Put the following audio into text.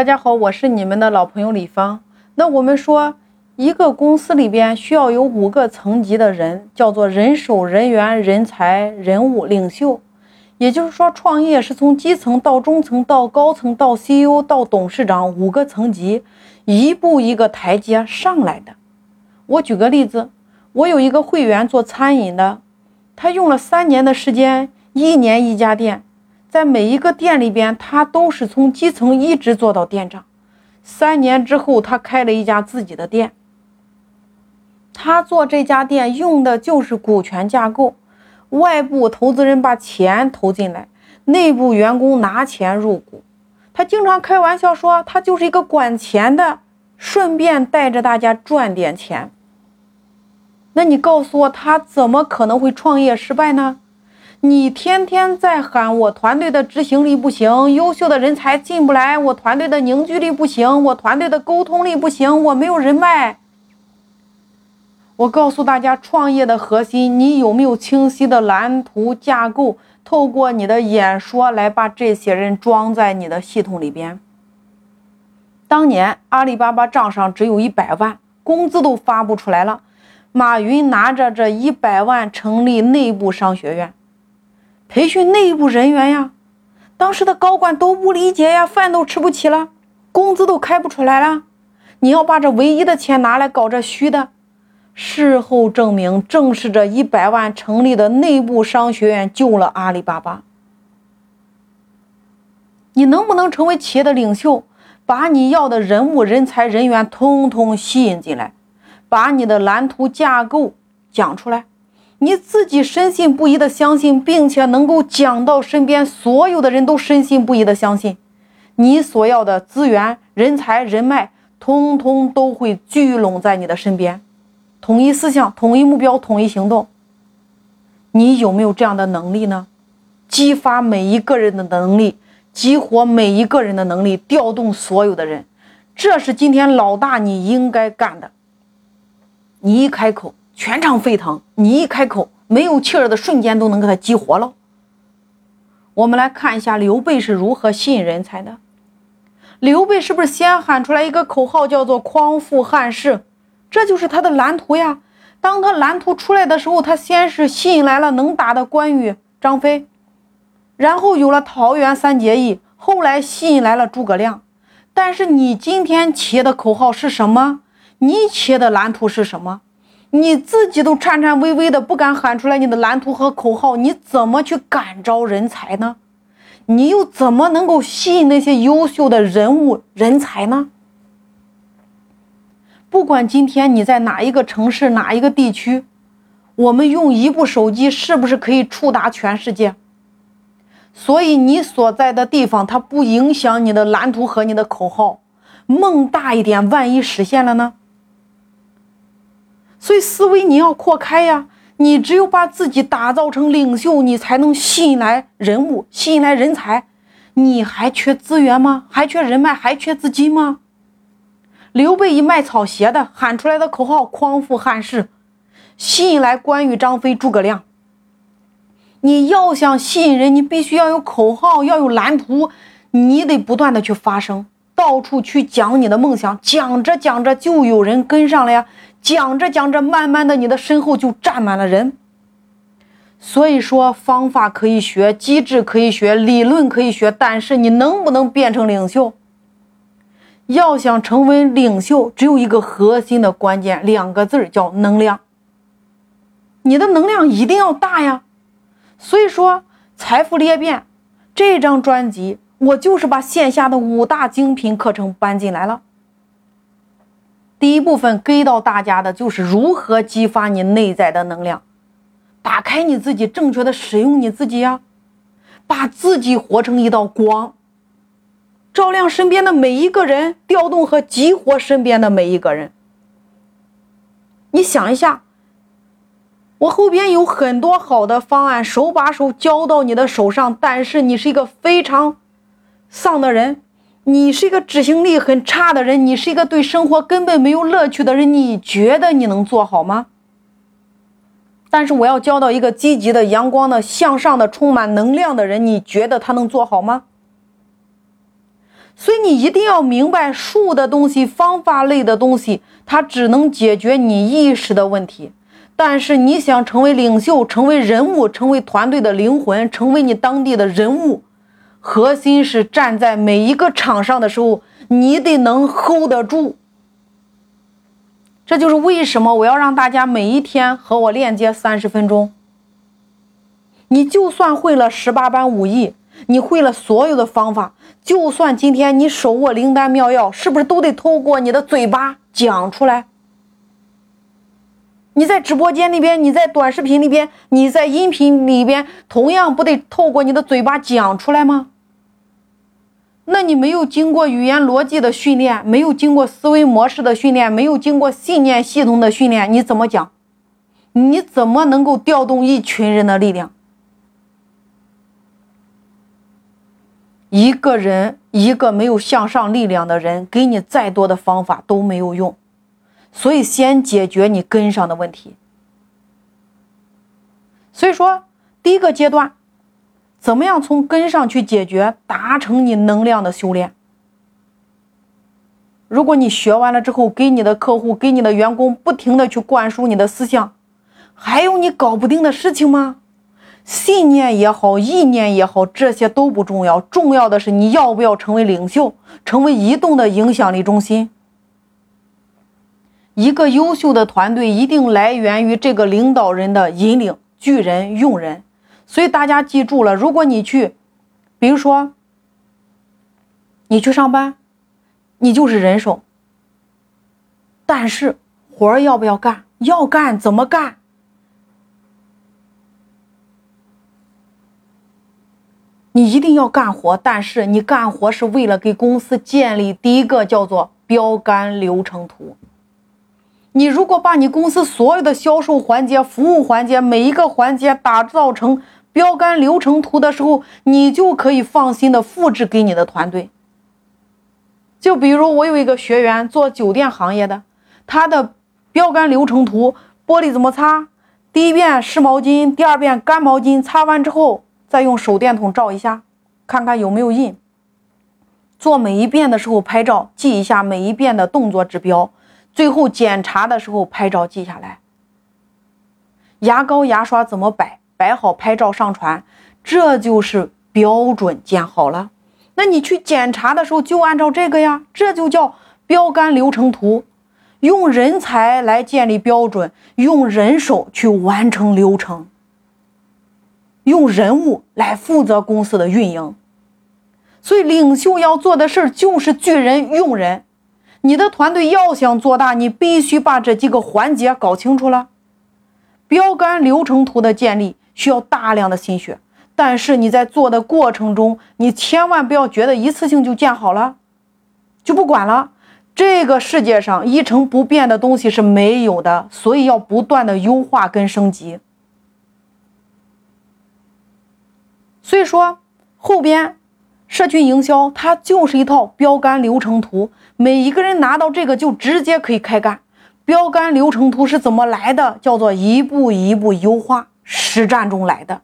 大家好，我是你们的老朋友李芳。那我们说，一个公司里边需要有五个层级的人，叫做人手、人员、人才、人物、领袖。也就是说，创业是从基层到中层到高层到 CEO 到董事长五个层级，一步一个台阶上来的。我举个例子，我有一个会员做餐饮的，他用了三年的时间，一年一家店。在每一个店里边，他都是从基层一直做到店长。三年之后，他开了一家自己的店。他做这家店用的就是股权架构，外部投资人把钱投进来，内部员工拿钱入股。他经常开玩笑说，他就是一个管钱的，顺便带着大家赚点钱。那你告诉我，他怎么可能会创业失败呢？你天天在喊我团队的执行力不行，优秀的人才进不来，我团队的凝聚力不行，我团队的沟通力不行，我没有人脉。我告诉大家，创业的核心，你有没有清晰的蓝图架构？透过你的演说来把这些人装在你的系统里边。当年阿里巴巴账上只有一百万，工资都发不出来了，马云拿着这一百万成立内部商学院。培训内部人员呀，当时的高管都不理解呀，饭都吃不起了，工资都开不出来了。你要把这唯一的钱拿来搞这虚的，事后证明，正是这一百万成立的内部商学院救了阿里巴巴。你能不能成为企业的领袖，把你要的人物、人才、人员通通吸引进来，把你的蓝图架构讲出来？你自己深信不疑的相信，并且能够讲到身边所有的人都深信不疑的相信，你所要的资源、人才、人脉，通通都会聚拢在你的身边，统一思想、统一目标、统一行动。你有没有这样的能力呢？激发每一个人的能力，激活每一个人的能力，调动所有的人，这是今天老大你应该干的。你一开口。全场沸腾，你一开口，没有气儿的瞬间都能给他激活了。我们来看一下刘备是如何吸引人才的。刘备是不是先喊出来一个口号，叫做“匡复汉室”？这就是他的蓝图呀。当他蓝图出来的时候，他先是吸引来了能打的关羽、张飞，然后有了桃园三结义，后来吸引来了诸葛亮。但是你今天企业的口号是什么？你企业的蓝图是什么？你自己都颤颤巍巍的不敢喊出来你的蓝图和口号，你怎么去感召人才呢？你又怎么能够吸引那些优秀的人物人才呢？不管今天你在哪一个城市哪一个地区，我们用一部手机是不是可以触达全世界？所以你所在的地方它不影响你的蓝图和你的口号，梦大一点，万一实现了呢？所以思维你要扩开呀！你只有把自己打造成领袖，你才能吸引来人物，吸引来人才。你还缺资源吗？还缺人脉？还缺资金吗？刘备一卖草鞋的喊出来的口号“匡复汉室”，吸引来关羽、张飞、诸葛亮。你要想吸引人，你必须要有口号，要有蓝图，你得不断的去发声，到处去讲你的梦想，讲着讲着就有人跟上了呀。讲着讲着，慢慢的，你的身后就站满了人。所以说，方法可以学，机制可以学，理论可以学，但是你能不能变成领袖？要想成为领袖，只有一个核心的关键，两个字叫能量。你的能量一定要大呀。所以说，财富裂变这张专辑，我就是把线下的五大精品课程搬进来了。第一部分给到大家的就是如何激发你内在的能量，打开你自己，正确的使用你自己呀，把自己活成一道光，照亮身边的每一个人，调动和激活身边的每一个人。你想一下，我后边有很多好的方案，手把手教到你的手上，但是你是一个非常丧的人。你是一个执行力很差的人，你是一个对生活根本没有乐趣的人，你觉得你能做好吗？但是我要教到一个积极的、阳光的、向上的、充满能量的人，你觉得他能做好吗？所以你一定要明白，术的东西、方法类的东西，它只能解决你意识的问题。但是你想成为领袖、成为人物、成为团队的灵魂、成为你当地的人物，核心是站在每一个场上的时候，你得能 hold 得住。这就是为什么我要让大家每一天和我链接三十分钟。你就算会了十八般武艺，你会了所有的方法，就算今天你手握灵丹妙药，是不是都得透过你的嘴巴讲出来？你在直播间里边，你在短视频里边，你在音频里边，同样不得透过你的嘴巴讲出来吗？那你没有经过语言逻辑的训练，没有经过思维模式的训练，没有经过信念系统的训练，你怎么讲？你怎么能够调动一群人的力量？一个人，一个没有向上力量的人，给你再多的方法都没有用。所以，先解决你根上的问题。所以说，第一个阶段，怎么样从根上去解决，达成你能量的修炼？如果你学完了之后，给你的客户、给你的员工不停的去灌输你的思想，还有你搞不定的事情吗？信念也好，意念也好，这些都不重要，重要的是你要不要成为领袖，成为移动的影响力中心。一个优秀的团队一定来源于这个领导人的引领，巨人用人。所以大家记住了，如果你去，比如说你去上班，你就是人手，但是活儿要不要干？要干，怎么干？你一定要干活，但是你干活是为了给公司建立第一个叫做标杆流程图。你如果把你公司所有的销售环节、服务环节每一个环节打造成标杆流程图的时候，你就可以放心的复制给你的团队。就比如我有一个学员做酒店行业的，他的标杆流程图：玻璃怎么擦？第一遍湿毛巾，第二遍干毛巾，擦完之后再用手电筒照一下，看看有没有印。做每一遍的时候拍照，记一下每一遍的动作指标。最后检查的时候拍照记下来。牙膏牙刷怎么摆？摆好拍照上传，这就是标准建好了。那你去检查的时候就按照这个呀，这就叫标杆流程图。用人才来建立标准，用人手去完成流程，用人物来负责公司的运营。所以领袖要做的事儿就是聚人用人。你的团队要想做大，你必须把这几个环节搞清楚了。标杆流程图的建立需要大量的心血，但是你在做的过程中，你千万不要觉得一次性就建好了，就不管了。这个世界上一成不变的东西是没有的，所以要不断的优化跟升级。所以说后边。社区营销，它就是一套标杆流程图，每一个人拿到这个就直接可以开干。标杆流程图是怎么来的？叫做一步一步优化，实战中来的。